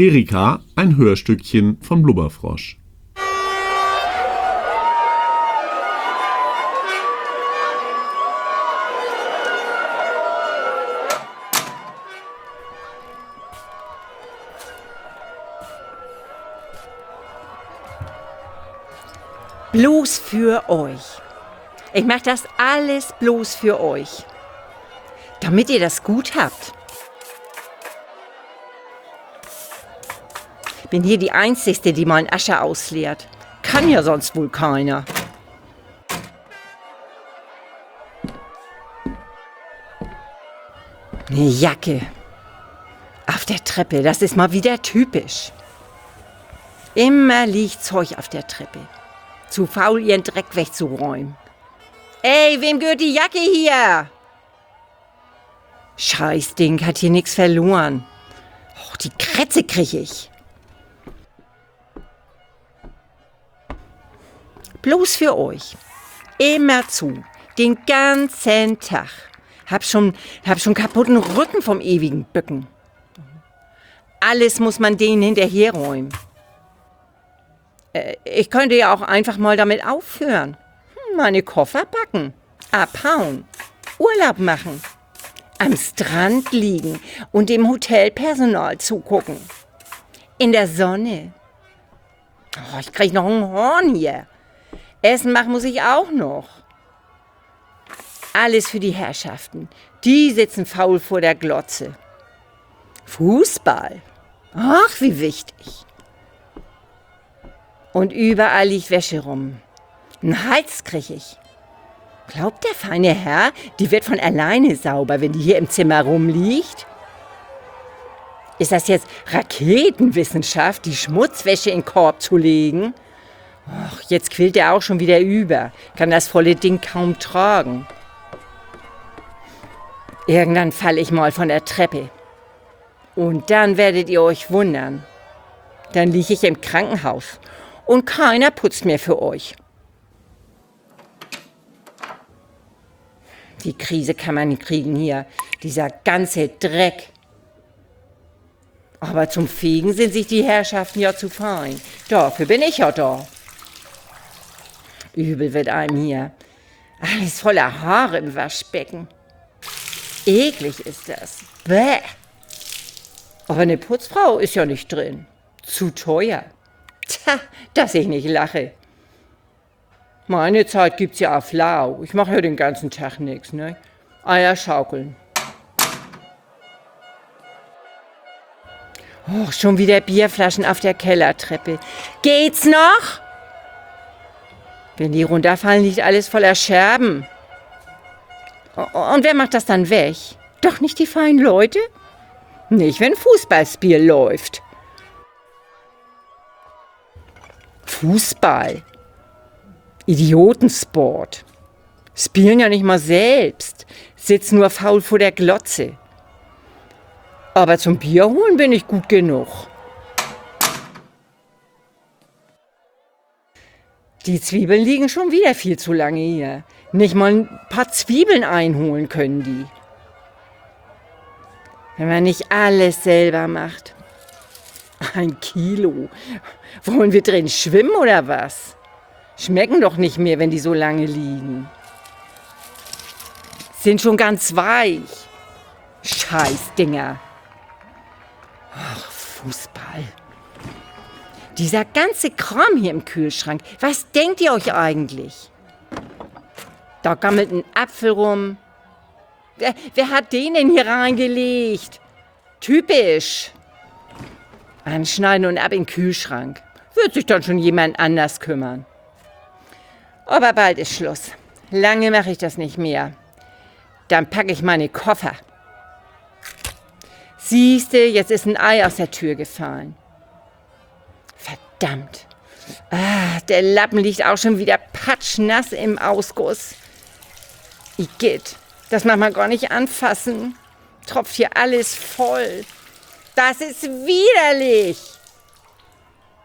Erika ein Hörstückchen von Blubberfrosch. Bloß für euch. Ich mache das alles bloß für euch. Damit ihr das gut habt. Bin hier die Einzige, die mal Asche ausleert. Kann ja sonst wohl keiner. Eine Jacke. Auf der Treppe, das ist mal wieder typisch. Immer liegt Zeug auf der Treppe. Zu faul, ihren Dreck wegzuräumen. Ey, wem gehört die Jacke hier? Scheißding, hat hier nichts verloren. Och, die Krätze krieg ich. Bloß für euch. Immer zu. Den ganzen Tag. Hab schon, hab schon kaputten Rücken vom ewigen Bücken. Alles muss man denen hinterherräumen. Äh, ich könnte ja auch einfach mal damit aufhören. Hm, meine Koffer packen, abhauen, Urlaub machen, am Strand liegen und dem Hotelpersonal zugucken. In der Sonne. Oh, ich krieg noch ein Horn hier. Essen machen muss ich auch noch. Alles für die Herrschaften. Die sitzen faul vor der Glotze. Fußball. Ach, wie wichtig. Und überall liegt Wäsche rum. Ein Hals krieg ich. Glaubt der feine Herr, die wird von alleine sauber, wenn die hier im Zimmer rumliegt? Ist das jetzt Raketenwissenschaft, die Schmutzwäsche in den Korb zu legen? Och, jetzt quillt er auch schon wieder über, kann das volle Ding kaum tragen. Irgendwann falle ich mal von der Treppe. Und dann werdet ihr euch wundern. Dann liege ich im Krankenhaus und keiner putzt mehr für euch. Die Krise kann man kriegen hier, dieser ganze Dreck. Aber zum Fegen sind sich die Herrschaften ja zu fein. Dafür bin ich ja da. Übel wird einem hier. Alles voller Haare im Waschbecken. Eklig ist das. Bäh. Aber eine Putzfrau ist ja nicht drin. Zu teuer. Tja, dass ich nicht lache. Meine Zeit gibt's ja auf Lau. Ich mache ja den ganzen Tag nichts, ne? Eier schaukeln. Oh, schon wieder Bierflaschen auf der Kellertreppe. Geht's noch? Wenn die runterfallen, liegt alles voller Scherben. Und wer macht das dann weg? Doch nicht die feinen Leute? Nicht, wenn Fußballspiel läuft. Fußball. Idiotensport. Spielen ja nicht mal selbst. Sitzen nur faul vor der Glotze. Aber zum Bier holen bin ich gut genug. Die Zwiebeln liegen schon wieder viel zu lange hier. Nicht mal ein paar Zwiebeln einholen können die. Wenn man nicht alles selber macht. Ein Kilo. Wollen wir drin schwimmen oder was? Schmecken doch nicht mehr, wenn die so lange liegen. Sind schon ganz weich. Scheißdinger. Ach, Fußball. Dieser ganze Kram hier im Kühlschrank. Was denkt ihr euch eigentlich? Da gammelt ein Apfel rum. Wer, wer hat den denn hier reingelegt? Typisch. Anschneiden und ab in den Kühlschrank. Wird sich dann schon jemand anders kümmern. Aber bald ist Schluss. Lange mache ich das nicht mehr. Dann packe ich meine Koffer. Siehste, jetzt ist ein Ei aus der Tür gefallen. Verdammt. Ah, der Lappen liegt auch schon wieder patschnass im Ausguss. Igitt, das mag man gar nicht anfassen. Tropft hier alles voll. Das ist widerlich.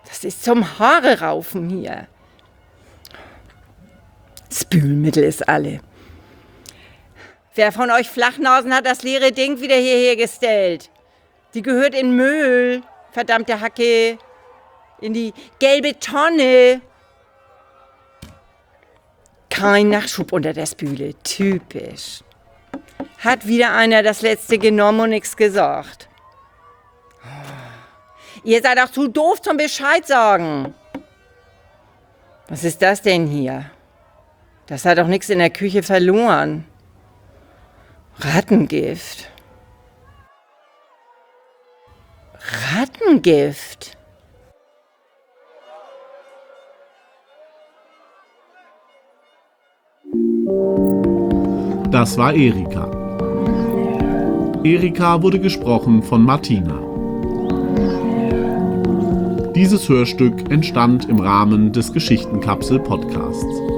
Das ist zum Haare raufen hier. Spülmittel ist alle. Wer von euch Flachnasen hat das leere Ding wieder hierher gestellt? Die gehört in Müll. verdammte Hacke. In die gelbe Tonne. Kein Nachschub unter der Spüle. Typisch. Hat wieder einer das letzte genommen und nichts gesagt. Ihr seid auch zu doof zum Bescheid sagen. Was ist das denn hier? Das hat doch nichts in der Küche verloren. Rattengift. Rattengift. Das war Erika. Erika wurde gesprochen von Martina. Dieses Hörstück entstand im Rahmen des Geschichtenkapsel Podcasts.